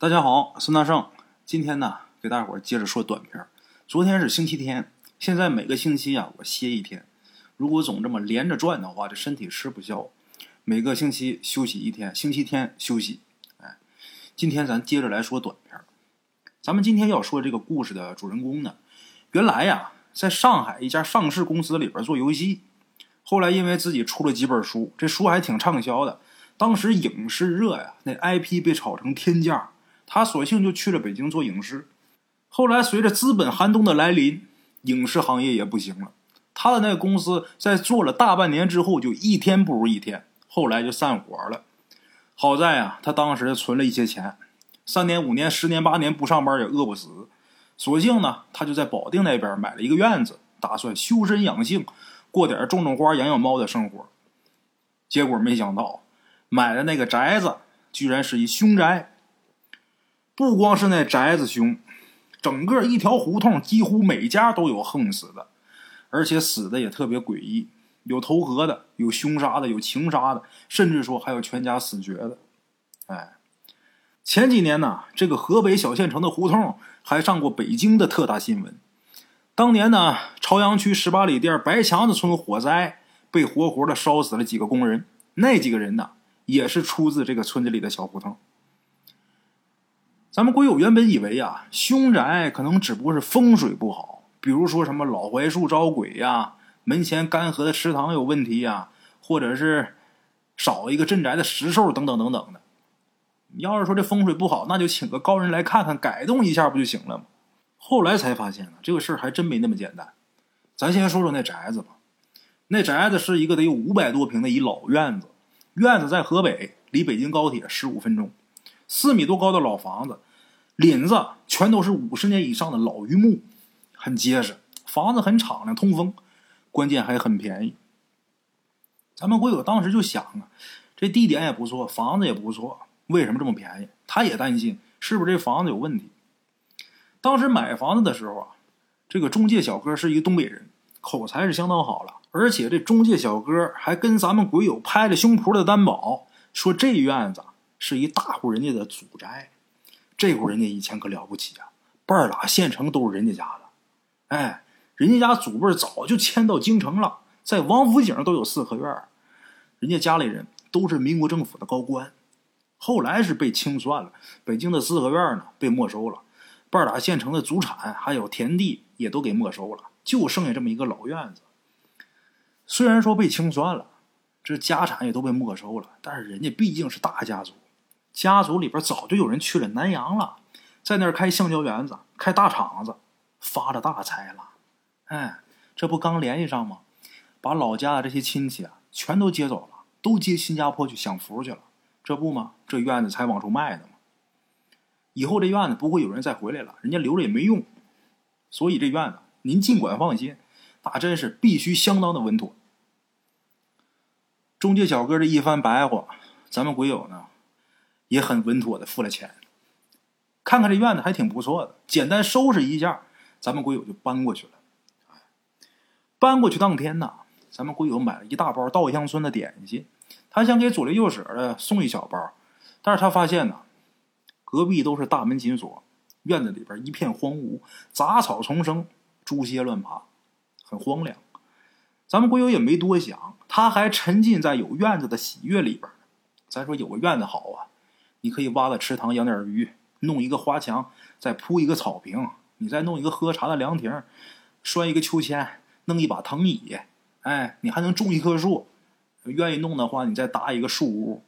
大家好，孙大圣，今天呢给大伙儿接着说短片。昨天是星期天，现在每个星期啊我歇一天。如果总这么连着转的话，这身体吃不消。每个星期休息一天，星期天休息。哎，今天咱接着来说短片。咱们今天要说这个故事的主人公呢，原来呀在上海一家上市公司里边做游戏，后来因为自己出了几本书，这书还挺畅销的。当时影视热呀，那 IP 被炒成天价。他索性就去了北京做影视，后来随着资本寒冬的来临，影视行业也不行了。他的那个公司在做了大半年之后，就一天不如一天，后来就散伙了。好在啊，他当时存了一些钱，三年、五年、十年、八年不上班也饿不死，索性呢，他就在保定那边买了一个院子，打算修身养性，过点种种花、养养猫的生活。结果没想到，买的那个宅子居然是一凶宅。不光是那宅子凶，整个一条胡同几乎每家都有横死的，而且死的也特别诡异，有投河的，有凶杀的，有情杀的，甚至说还有全家死绝的。哎，前几年呢，这个河北小县城的胡同还上过北京的特大新闻。当年呢，朝阳区十八里店白墙子村火灾，被活活的烧死了几个工人，那几个人呢，也是出自这个村子里的小胡同。咱们鬼友原本以为啊，凶宅可能只不过是风水不好，比如说什么老槐树招鬼呀，门前干涸的池塘有问题呀，或者是少一个镇宅的石兽等等等等的。你要是说这风水不好，那就请个高人来看看，改动一下不就行了吗？后来才发现呢，这个事儿还真没那么简单。咱先说说那宅子吧。那宅子是一个得有五百多平的一老院子，院子在河北，离北京高铁十五分钟。四米多高的老房子，檩子全都是五十年以上的老榆木，很结实。房子很敞亮，通风，关键还很便宜。咱们鬼友当时就想啊，这地点也不错，房子也不错，为什么这么便宜？他也担心是不是这房子有问题。当时买房子的时候啊，这个中介小哥是一个东北人，口才是相当好了，而且这中介小哥还跟咱们鬼友拍着胸脯的担保，说这院子。是一大户人家的祖宅，这户人家以前可了不起啊，半拉县城都是人家家的。哎，人家家祖辈早就迁到京城了，在王府井都有四合院。人家家里人都是民国政府的高官，后来是被清算了，北京的四合院呢被没收了，半拉县城的祖产还有田地也都给没收了，就剩下这么一个老院子。虽然说被清算了，这家产也都被没收了，但是人家毕竟是大家族。家族里边早就有人去了南阳了，在那儿开橡胶园子、开大厂子，发了大财了。哎，这不刚联系上吗？把老家的这些亲戚啊，全都接走了，都接新加坡去享福去了。这不吗？这院子才往出卖的嘛。以后这院子不会有人再回来了，人家留着也没用。所以这院子您尽管放心，那真是必须相当的稳妥。中介小哥这一番白话，咱们鬼友呢？也很稳妥的付了钱，看看这院子还挺不错的，简单收拾一下，咱们鬼友就搬过去了。搬过去当天呢，咱们鬼友买了一大包稻香村的点心，他想给左邻右舍的送一小包，但是他发现呢，隔壁都是大门紧锁，院子里边一片荒芜，杂草丛生，猪蝎乱爬，很荒凉。咱们鬼友也没多想，他还沉浸在有院子的喜悦里边。咱说有个院子好啊。你可以挖个池塘养点鱼，弄一个花墙，再铺一个草坪，你再弄一个喝茶的凉亭，拴一个秋千，弄一把藤椅，哎，你还能种一棵树。愿意弄的话，你再搭一个树屋，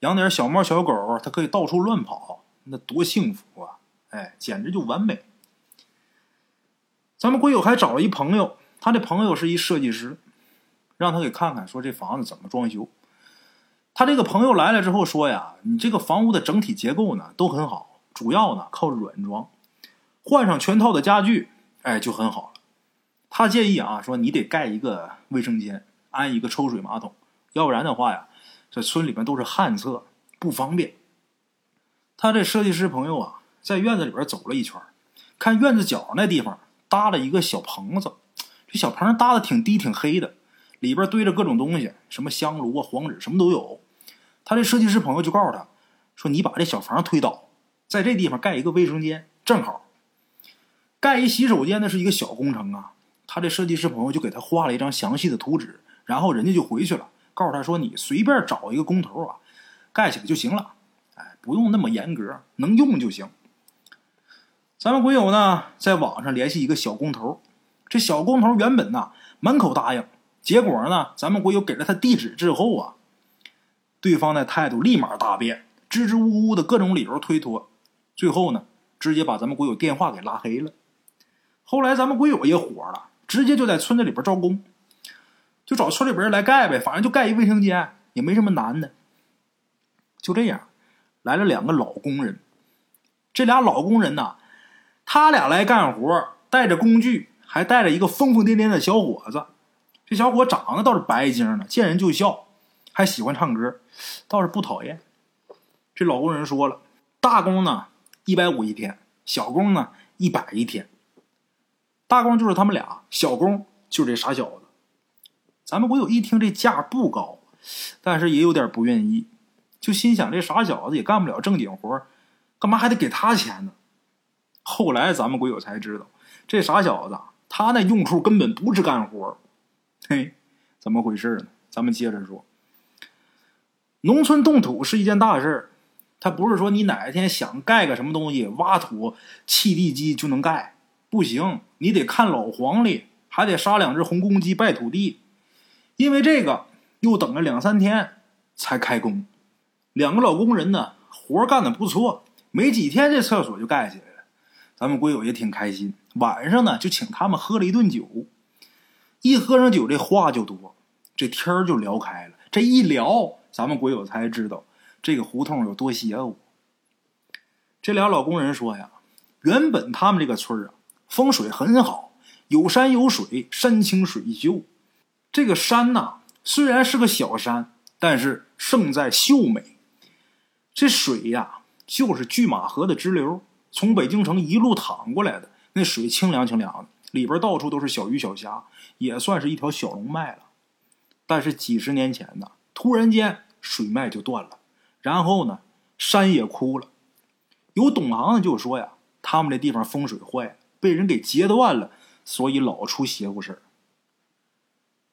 养点小猫小狗，它可以到处乱跑，那多幸福啊！哎，简直就完美。咱们鬼友还找了一朋友，他的朋友是一设计师，让他给看看，说这房子怎么装修。他这个朋友来了之后说呀：“你这个房屋的整体结构呢都很好，主要呢靠软装，换上全套的家具，哎就很好了。”他建议啊说：“你得盖一个卫生间，安一个抽水马桶，要不然的话呀，这村里面都是旱厕，不方便。”他这设计师朋友啊，在院子里边走了一圈，看院子角那地方搭了一个小棚子，这小棚搭的挺低挺黑的，里边堆着各种东西，什么香炉啊、黄纸什么都有。他这设计师朋友就告诉他，说：“你把这小房推倒，在这地方盖一个卫生间，正好。盖一洗手间那是一个小工程啊。他这设计师朋友就给他画了一张详细的图纸，然后人家就回去了，告诉他说：“你随便找一个工头啊，盖起来就行了。哎，不用那么严格，能用就行。”咱们鬼友呢，在网上联系一个小工头，这小工头原本呢满口答应，结果呢，咱们鬼友给了他地址之后啊，对方的态度立马大变，支支吾吾的各种理由推脱，最后呢，直接把咱们鬼友电话给拉黑了。后来咱们鬼友也火了。直接就在村子里边招工，就找村里边人来盖呗，反正就盖一卫生间，也没什么难的。就这样，来了两个老工人。这俩老工人呐，他俩来干活，带着工具，还带着一个疯疯癫癫的小伙子。这小伙长得倒是白净的，见人就笑，还喜欢唱歌，倒是不讨厌。这老工人说了，大工呢一百五一天，小工呢一百一天。大工就是他们俩，小工就是这傻小子。咱们鬼友一听这价不高，但是也有点不愿意，就心想这傻小子也干不了正经活，干嘛还得给他钱呢？后来咱们鬼友才知道，这傻小子他那用处根本不是干活，嘿，怎么回事呢？咱们接着说，农村动土是一件大事他不是说你哪一天想盖个什么东西，挖土、砌地基就能盖。不行，你得看老黄历，还得杀两只红公鸡拜土地。因为这个，又等了两三天才开工。两个老工人呢，活干的不错，没几天这厕所就盖起来了。咱们鬼友也挺开心，晚上呢就请他们喝了一顿酒。一喝上酒，这话就多，这天儿就聊开了。这一聊，咱们鬼友才知道这个胡同有多邪乎。这俩老工人说呀，原本他们这个村啊。风水很好，有山有水，山清水秀。这个山呐，虽然是个小山，但是胜在秀美。这水呀，就是拒马河的支流，从北京城一路淌过来的。那水清凉清凉的，里边到处都是小鱼小虾，也算是一条小龙脉了。但是几十年前呢，突然间水脉就断了，然后呢，山也枯了。有懂行的就说呀，他们这地方风水坏。被人给截断了，所以老出邪乎事。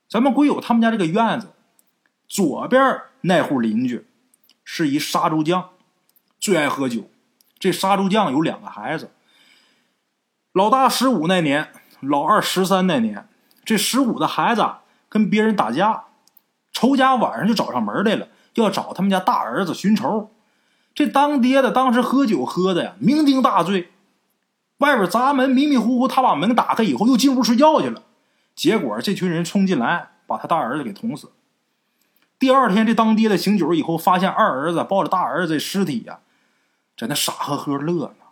咱们鬼友他们家这个院子左边那户邻居是一杀猪匠，最爱喝酒。这杀猪匠有两个孩子，老大十五那年，老二十三那年。这十五的孩子跟别人打架，仇家晚上就找上门来了，要找他们家大儿子寻仇。这当爹的当时喝酒喝的呀，酩酊大醉。外边砸门，迷迷糊糊，他把门打开以后，又进屋睡觉去了。结果这群人冲进来，把他大儿子给捅死。第二天，这当爹的醒酒以后，发现二儿子抱着大儿子的尸体呀，在那傻呵呵乐呢。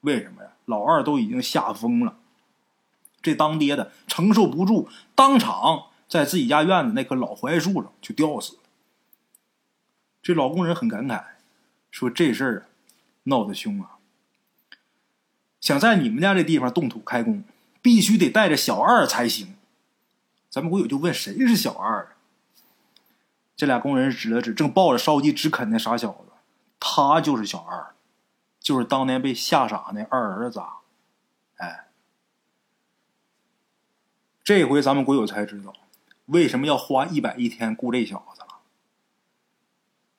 为什么呀？老二都已经吓疯了。这当爹的承受不住，当场在自己家院子那棵老槐树上就吊死了。这老工人很感慨，说这事儿闹得凶啊。想在你们家这地方动土开工，必须得带着小二才行。咱们鬼友就问谁是小二？这俩工人指了指正抱着烧鸡直啃那傻小子，他就是小二，就是当年被吓傻那二儿子。哎，这回咱们鬼友才知道为什么要花一百一天雇这小子了。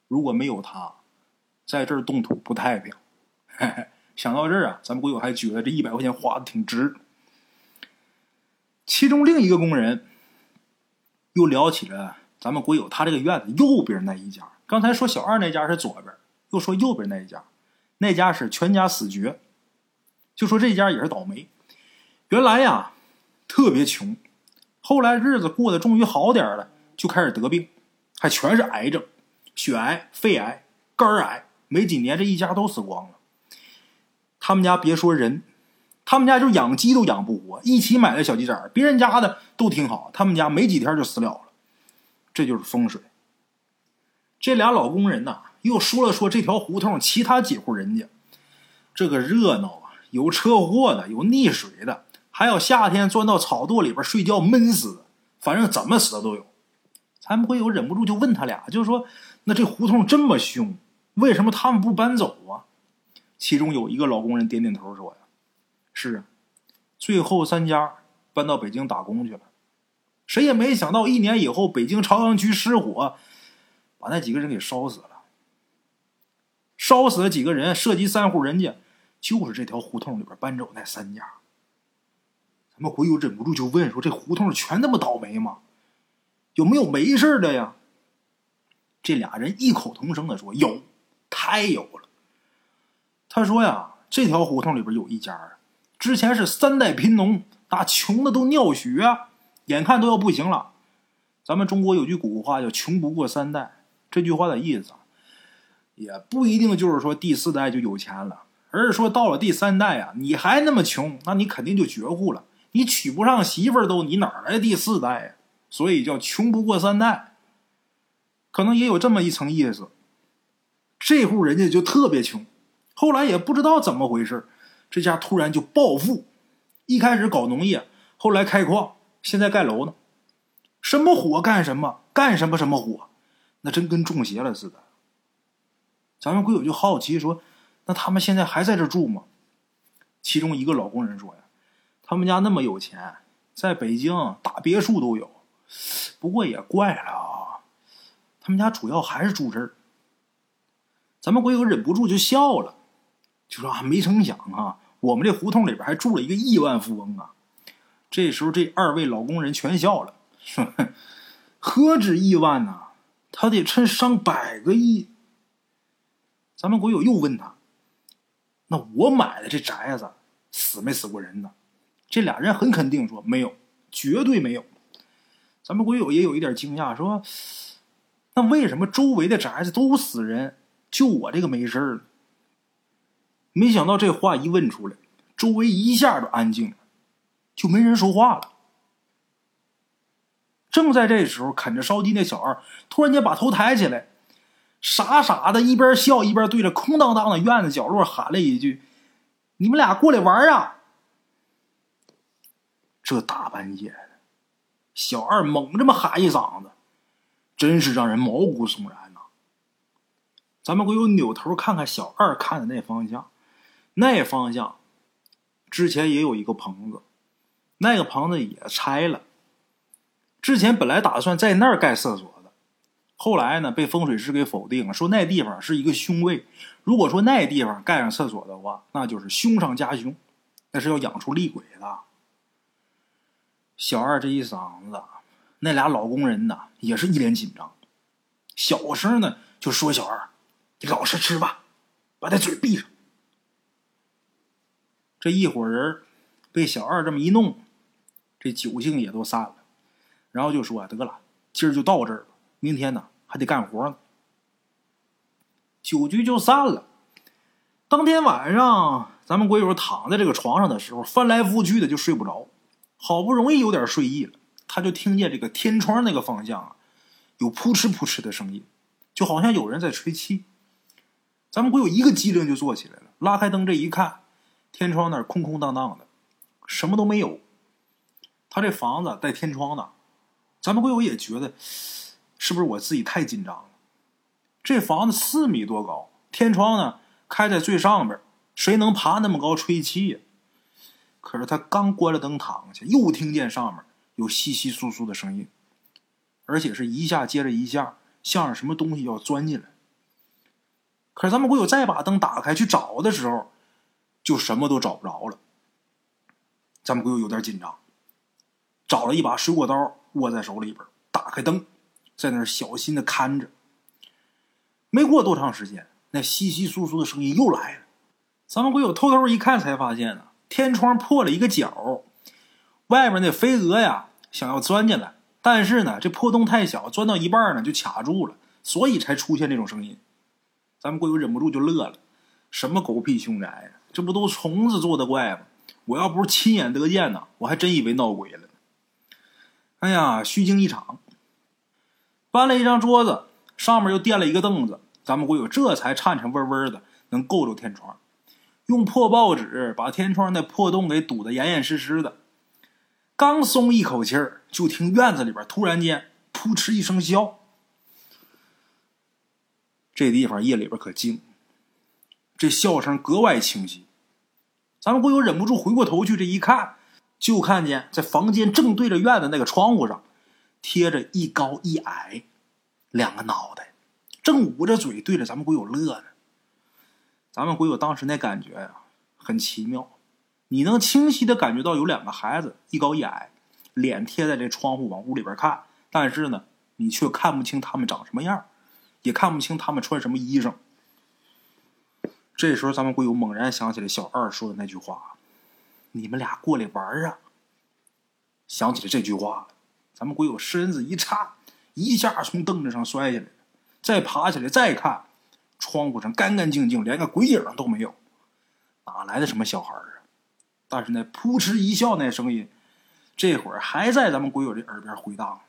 如果没有他，在这儿动土不太平。想到这儿啊，咱们鬼友还觉得这一百块钱花的挺值。其中另一个工人又聊起了咱们鬼友他这个院子右边那一家。刚才说小二那家是左边，又说右边那一家，那家是全家死绝。就说这家也是倒霉。原来呀特别穷，后来日子过得终于好点了，就开始得病，还全是癌症，血癌、肺癌、肝癌，没几年这一家都死光了。他们家别说人，他们家就养鸡都养不活。一起买的小鸡崽别人家的都挺好，他们家没几天就死了了。这就是风水。这俩老工人呐，又说了说这条胡同其他几户人家，这个热闹啊，有车祸的，有溺水的，还有夏天钻到草垛里边睡觉闷死的，反正怎么死的都有。咱们会有忍不住就问他俩，就是说，那这胡同这么凶，为什么他们不搬走啊？其中有一个老工人点点头说：“呀，是啊，最后三家搬到北京打工去了。谁也没想到，一年以后，北京朝阳区失火，把那几个人给烧死了。烧死了几个人，涉及三户人家，就是这条胡同里边搬走那三家。咱们鬼友忍不住就问说：这胡同全那么倒霉吗？有没有没事的呀？”这俩人异口同声的说：“有，太有了。”他说：“呀，这条胡同里边有一家，之前是三代贫农，那穷的都尿血，眼看都要不行了。咱们中国有句古话叫‘穷不过三代’，这句话的意思也不一定就是说第四代就有钱了，而是说到了第三代啊，你还那么穷，那你肯定就绝户了，你娶不上媳妇都，你哪来第四代呀？所以叫‘穷不过三代’。”可能也有这么一层意思。这户人家就特别穷，后来也不知道怎么回事，这家突然就暴富。一开始搞农业，后来开矿，现在盖楼呢。什么火干什么，干什么什么火，那真跟中邪了似的。咱们鬼友就好奇说：“那他们现在还在这住吗？”其中一个老工人说：“呀，他们家那么有钱，在北京大别墅都有。不过也怪了啊。”他们家主要还是住这儿，咱们鬼友忍不住就笑了，就说啊，没成想啊，我们这胡同里边还住了一个亿万富翁啊！这时候，这二位老工人全笑了，说：“何止亿万呢，他得趁上百个亿。”咱们鬼友又问他：“那我买的这宅子死没死过人呢？”这俩人很肯定说：“没有，绝对没有。”咱们鬼友也有一点惊讶，说。那为什么周围的宅子都死人，就我这个没事儿？没想到这话一问出来，周围一下就安静了，就没人说话了。正在这时候，啃着烧鸡那小二突然间把头抬起来，傻傻的一边笑一边对着空荡荡的院子角落喊了一句：“你们俩过来玩啊！”这大半夜的，小二猛这么喊一嗓子。真是让人毛骨悚然呐！咱们鬼友扭头看看小二看的那方向，那方向之前也有一个棚子，那个棚子也拆了。之前本来打算在那儿盖厕所的，后来呢被风水师给否定了，说那地方是一个凶位。如果说那地方盖上厕所的话，那就是凶上加凶，那是要养出厉鬼的。小二这一嗓子。那俩老工人呐，也是一脸紧张，小声呢就说：“小二，你老实吃吧，把他嘴闭上。”这一伙人被小二这么一弄，这酒性也都散了，然后就说：“得了，今儿就到这儿了，明天呢还得干活呢。”酒局就散了。当天晚上，咱们鬼友躺在这个床上的时候，翻来覆去的就睡不着，好不容易有点睡意了。他就听见这个天窗那个方向啊，有扑哧扑哧的声音，就好像有人在吹气。咱们鬼友一个机灵就坐起来了，拉开灯这一看，天窗那儿空空荡荡的，什么都没有。他这房子带天窗的，咱们鬼友也觉得是不是我自己太紧张了？这房子四米多高，天窗呢开在最上边，谁能爬那么高吹气呀？可是他刚关了灯躺下，又听见上面。有窸窸窣窣的声音，而且是一下接着一下，像是什么东西要钻进来。可是咱们鬼友再把灯打开去找的时候，就什么都找不着了。咱们鬼友有点紧张，找了一把水果刀握在手里边，打开灯，在那儿小心的看着。没过多长时间，那窸窸窣窣的声音又来了。咱们鬼友偷偷一看，才发现呢，天窗破了一个角，外面那飞蛾呀。想要钻进来，但是呢，这破洞太小，钻到一半呢就卡住了，所以才出现这种声音。咱们鬼友忍不住就乐了，什么狗屁凶宅呀？这不都虫子做的怪吗？我要不是亲眼得见呢，我还真以为闹鬼了。哎呀，虚惊一场。搬了一张桌子，上面又垫了一个凳子，咱们鬼友这才颤颤巍巍的能够着天窗，用破报纸把天窗那破洞给堵得严严实实的。刚松一口气儿，就听院子里边突然间扑哧一声笑。这地方夜里边可静，这笑声格外清晰。咱们鬼友忍不住回过头去，这一看，就看见在房间正对着院子那个窗户上，贴着一高一矮两个脑袋，正捂着嘴对着咱们鬼友乐呢。咱们鬼友当时那感觉呀，很奇妙。你能清晰的感觉到有两个孩子，一高一矮，脸贴在这窗户往屋里边看，但是呢，你却看不清他们长什么样，也看不清他们穿什么衣裳。这时候，咱们鬼友猛然想起来小二说的那句话：“你们俩过来玩啊！”想起了这句话，咱们鬼友身子一颤，一下从凳子上摔下来，再爬起来再看，窗户上干干净净，连个鬼影都没有，哪来的什么小孩啊？但是那扑哧一笑那声音，这会儿还在咱们鬼友这耳边回荡呢。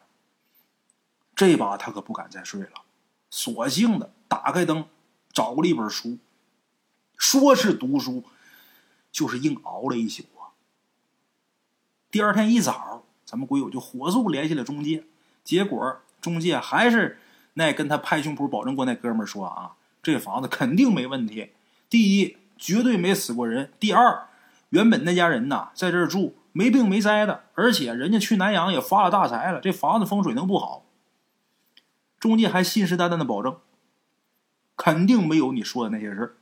这把他可不敢再睡了，索性的打开灯，找过了一本书。说是读书，就是硬熬了一宿啊。第二天一早，咱们鬼友就火速联系了中介，结果中介还是那跟他拍胸脯保证过那哥们儿说啊，这房子肯定没问题。第一，绝对没死过人；第二。原本那家人呐，在这儿住没病没灾的，而且人家去南阳也发了大财了，这房子风水能不好？中介还信誓旦旦的保证，肯定没有你说的那些事儿。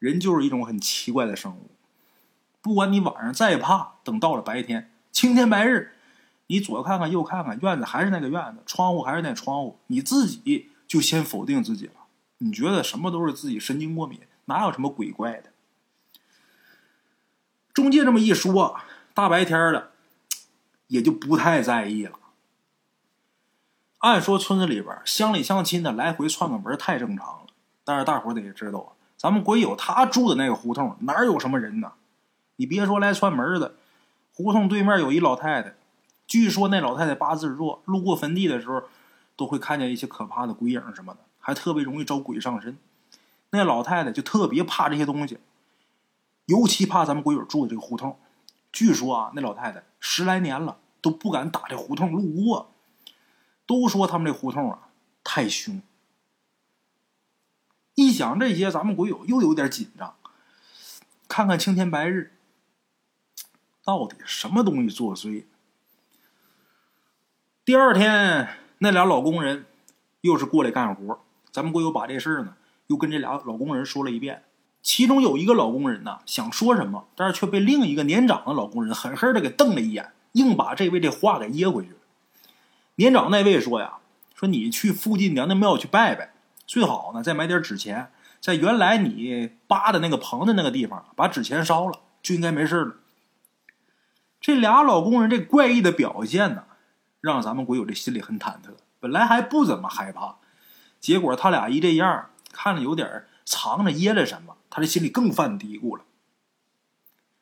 人就是一种很奇怪的生物，不管你晚上再怕，等到了白天，青天白日，你左看看右看看，院子还是那个院子，窗户还是那窗户，你自己就先否定自己了。你觉得什么都是自己神经过敏，哪有什么鬼怪的？中介这么一说，大白天的，也就不太在意了。按说村子里边乡里乡亲的来回串个门太正常了，但是大伙得知道啊，咱们鬼友他住的那个胡同哪有什么人呢？你别说来串门的，胡同对面有一老太太，据说那老太太八字弱，路过坟地的时候都会看见一些可怕的鬼影什么的，还特别容易招鬼上身。那老太太就特别怕这些东西。尤其怕咱们鬼友住的这个胡同，据说啊，那老太太十来年了都不敢打这胡同路过，都说他们这胡同啊太凶。一想这些，咱们鬼友又有点紧张。看看青天白日，到底什么东西作祟？第二天，那俩老工人又是过来干活，咱们鬼友把这事儿呢又跟这俩老工人说了一遍。其中有一个老工人呢，想说什么，但是却被另一个年长的老工人狠狠的给瞪了一眼，硬把这位这话给噎回去了。年长那位说呀：“说你去附近娘娘庙去拜拜，最好呢再买点纸钱，在原来你扒的那个棚子那个地方把纸钱烧了，就应该没事了。”这俩老工人这怪异的表现呢，让咱们鬼友这心里很忐忑。本来还不怎么害怕，结果他俩一这样，看着有点藏着掖着什么。他这心里更犯嘀咕了。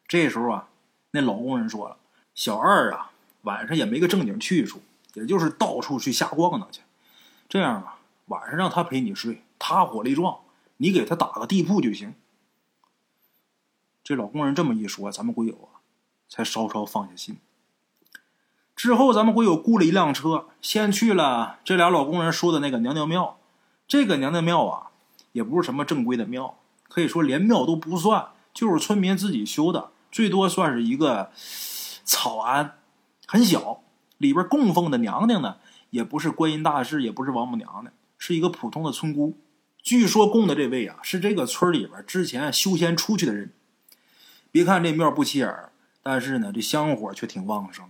这时候啊，那老工人说了：“小二啊，晚上也没个正经去处，也就是到处去瞎逛荡去。这样啊，晚上让他陪你睡，他火力壮，你给他打个地铺就行。”这老工人这么一说，咱们鬼友啊，才稍稍放下心。之后，咱们会有雇了一辆车，先去了这俩老工人说的那个娘娘庙。这个娘娘庙啊，也不是什么正规的庙。可以说连庙都不算，就是村民自己修的，最多算是一个草庵，很小。里边供奉的娘娘呢，也不是观音大士，也不是王母娘娘，是一个普通的村姑。据说供的这位啊，是这个村里边之前修仙出去的人。别看这庙不起眼，但是呢，这香火却挺旺盛。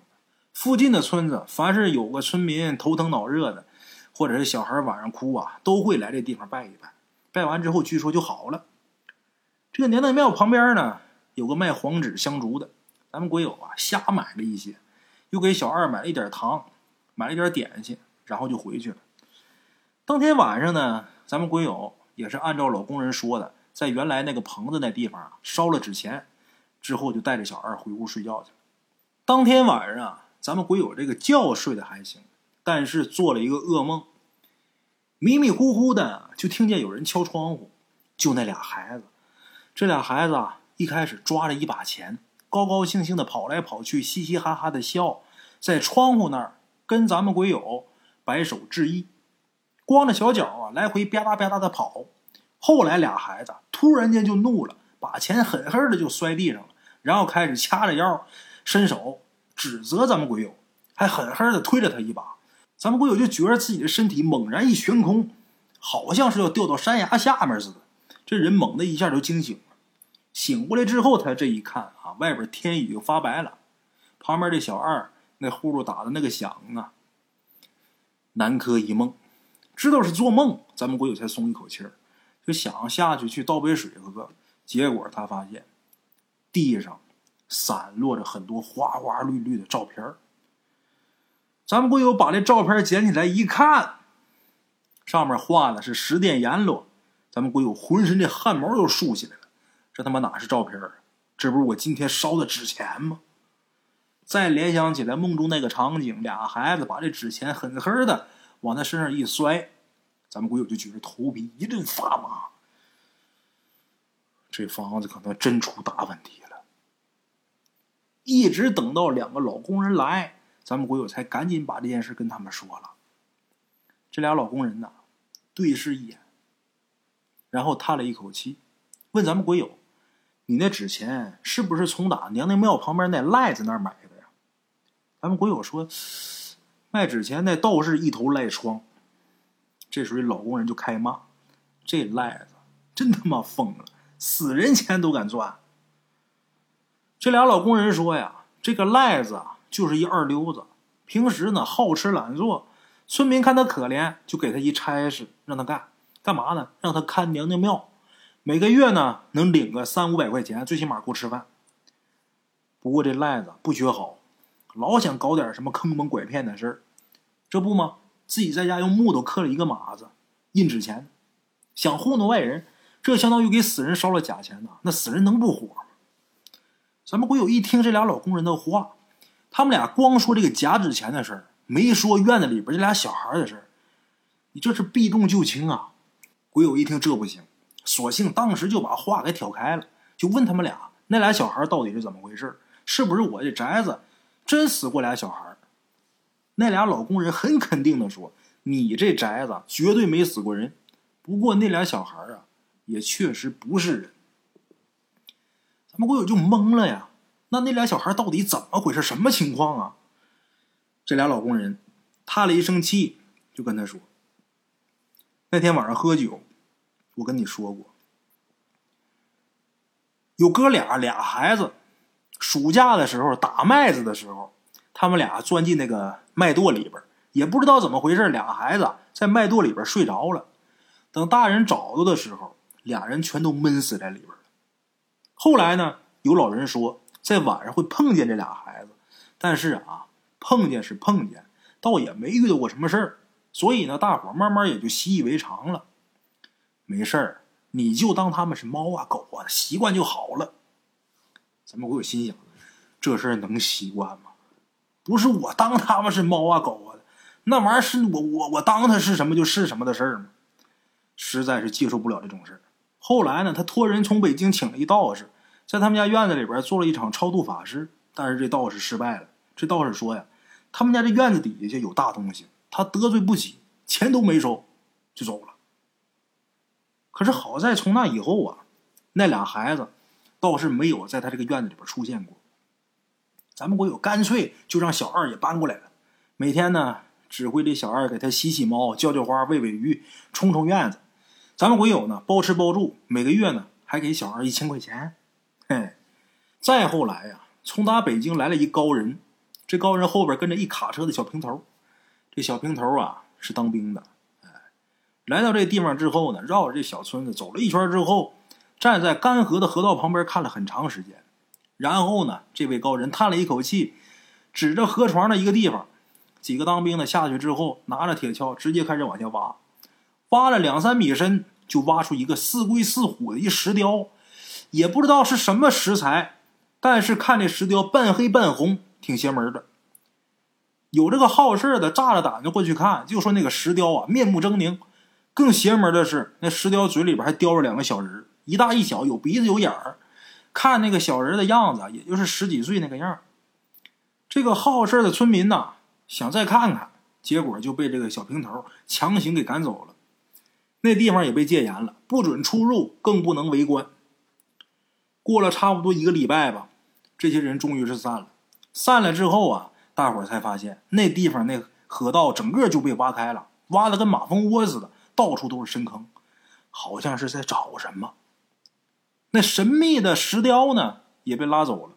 附近的村子，凡是有个村民头疼脑热的，或者是小孩晚上哭啊，都会来这地方拜一拜。拜完之后，据说就好了。这个娘娘庙旁边呢，有个卖黄纸香烛的，咱们鬼友啊瞎买了一些，又给小二买了一点糖，买了一点点心，然后就回去了。当天晚上呢，咱们鬼友也是按照老工人说的，在原来那个棚子那地方烧了纸钱，之后就带着小二回屋睡觉去了。当天晚上啊，咱们鬼友这个觉睡得还行，但是做了一个噩梦，迷迷糊糊的就听见有人敲窗户，就那俩孩子。这俩孩子啊，一开始抓着一把钱，高高兴兴的跑来跑去，嘻嘻哈哈的笑，在窗户那儿跟咱们鬼友摆手致意，光着小脚啊，来回吧嗒吧嗒的跑。后来俩孩子突然间就怒了，把钱狠狠的就摔地上了，然后开始掐着腰，伸手指责咱们鬼友，还狠狠的推了他一把。咱们鬼友就觉得自己的身体猛然一悬空，好像是要掉到山崖下面似的。这人猛的一下就惊醒了，醒过来之后，他这一看啊，外边天已经发白了，旁边这小二那呼噜打的那个响啊，南柯一梦，知道是做梦，咱们鬼友才松一口气儿，就想下去去倒杯水喝。结果他发现地上散落着很多花花绿绿的照片。咱们鬼友把这照片捡起来一看，上面画的是十殿阎罗，咱们鬼友浑身这汗毛都竖起来了。这他妈哪是照片啊？这不是我今天烧的纸钱吗？再联想起来梦中那个场景，俩孩子把这纸钱狠狠的往他身上一摔，咱们鬼友就觉得头皮一阵发麻。这房子可能真出大问题了。一直等到两个老工人来。咱们鬼友才赶紧把这件事跟他们说了。这俩老工人呐，对视一眼，然后叹了一口气，问咱们鬼友：“你那纸钱是不是从打娘娘庙旁边那赖子那儿买的呀？”咱们鬼友说：“卖纸钱那道士一头赖疮。”这时候老工人就开骂：“这赖子真他妈疯了，死人钱都敢赚。”这俩老工人说：“呀，这个赖子啊。”就是一二流子，平时呢好吃懒做，村民看他可怜，就给他一差事，让他干干嘛呢？让他看娘娘庙，每个月呢能领个三五百块钱，最起码够吃饭。不过这赖子不学好，老想搞点什么坑蒙拐骗的事儿，这不吗？自己在家用木头刻了一个马子，印纸钱，想糊弄外人，这相当于给死人烧了假钱呐！那死人能不火吗？咱们鬼友一听这俩老工人的话。他们俩光说这个假纸钱的事儿，没说院子里边这俩小孩的事儿。你这是避重就轻啊！鬼友一听这不行，索性当时就把话给挑开了，就问他们俩：那俩小孩到底是怎么回事？是不是我这宅子真死过俩小孩？那俩老工人很肯定的说：你这宅子绝对没死过人。不过那俩小孩啊，也确实不是人。咱们鬼友就懵了呀。那那俩小孩到底怎么回事？什么情况啊？这俩老工人叹了一声气，就跟他说：“那天晚上喝酒，我跟你说过，有哥俩俩孩子，暑假的时候打麦子的时候，他们俩钻进那个麦垛里边，也不知道怎么回事，俩孩子在麦垛里边睡着了。等大人找到的时候，俩人全都闷死在里边。后来呢，有老人说。”在晚上会碰见这俩孩子，但是啊，碰见是碰见，倒也没遇到过什么事儿，所以呢，大伙慢慢也就习以为常了。没事儿，你就当他们是猫啊狗啊，习惯就好了。咱们我有心想，这事儿能习惯吗？不是我当他们是猫啊狗啊，那玩意儿是我我我当他是什么就是什么的事儿吗？实在是接受不了这种事儿。后来呢，他托人从北京请了一道士。在他们家院子里边做了一场超度法事，但是这道士失败了。这道士说呀，他们家这院子底下就有大东西，他得罪不起，钱都没收，就走了。可是好在从那以后啊，那俩孩子倒是没有在他这个院子里边出现过。咱们国有干脆就让小二也搬过来了，每天呢指挥这小二给他洗洗猫、浇浇花、喂喂鱼、冲冲院子。咱们鬼友呢包吃包住，每个月呢还给小孩一千块钱。嘿，再后来呀，从打北京来了一高人，这高人后边跟着一卡车的小平头，这小平头啊是当兵的。来到这地方之后呢，绕着这小村子走了一圈之后，站在干涸的河道旁边看了很长时间，然后呢，这位高人叹了一口气，指着河床的一个地方，几个当兵的下去之后，拿着铁锹直接开始往下挖，挖了两三米深，就挖出一个似龟似虎的一石雕。也不知道是什么石材，但是看这石雕半黑半红，挺邪门的。有这个好事的，炸着胆子过去看，就说那个石雕啊，面目狰狞。更邪门的是，那石雕嘴里边还叼着两个小人，一大一小，有鼻子有眼儿。看那个小人的样子，也就是十几岁那个样这个好事的村民呐，想再看看，结果就被这个小平头强行给赶走了。那地方也被戒严了，不准出入，更不能围观。过了差不多一个礼拜吧，这些人终于是散了。散了之后啊，大伙儿才发现那地方那河道整个就被挖开了，挖的跟马蜂窝似的，到处都是深坑，好像是在找什么。那神秘的石雕呢，也被拉走了。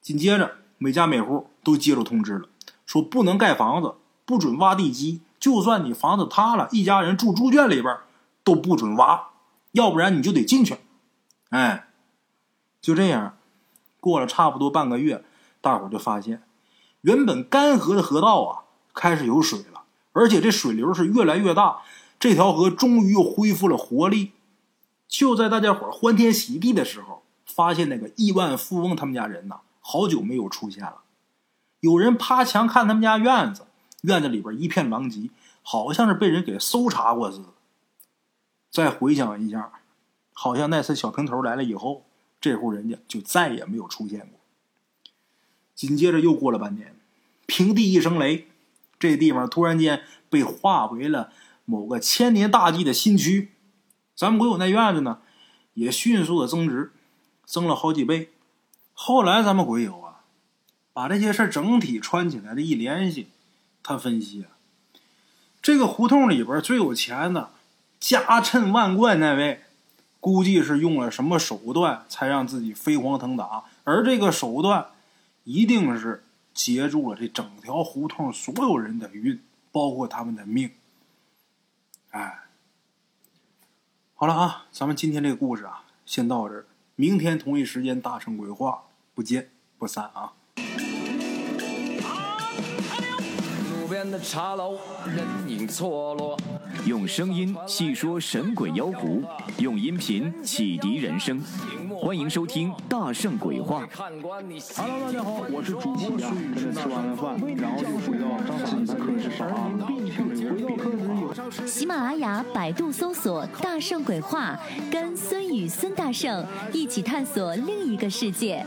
紧接着，每家每户都接着通知了，说不能盖房子，不准挖地基，就算你房子塌了，一家人住猪圈里边都不准挖，要不然你就得进去。哎，就这样，过了差不多半个月，大伙就发现，原本干涸的河道啊，开始有水了，而且这水流是越来越大，这条河终于又恢复了活力。就在大家伙欢天喜地的时候，发现那个亿万富翁他们家人呐，好久没有出现了。有人趴墙看他们家院子，院子里边一片狼藉，好像是被人给搜查过似的。再回想一下，好像那次小平头来了以后，这户人家就再也没有出现过。紧接着又过了半年，平地一声雷，这地方突然间被划为了某个千年大计的新区。咱们鬼友那院子呢，也迅速的增值，增了好几倍。后来咱们鬼友啊，把这些事整体串起来的一联系，他分析，这个胡同里边最有钱的、家趁万贯那位，估计是用了什么手段才让自己飞黄腾达，而这个手段一定是截住了这整条胡同所有人的运，包括他们的命。哎。好了啊，咱们今天这个故事啊，先到这儿。明天同一时间，大圣鬼话，不见不散啊！边的茶楼，人影错落。用声音细说神鬼妖狐，用音频启迪人生。欢迎收听《大圣鬼话》。Hello，大家好，我是主播孙宇。吃完了饭，然后就回到课室上喜马拉雅、百度搜索“大圣鬼话”，跟孙宇、孙大圣一起探索另一个世界。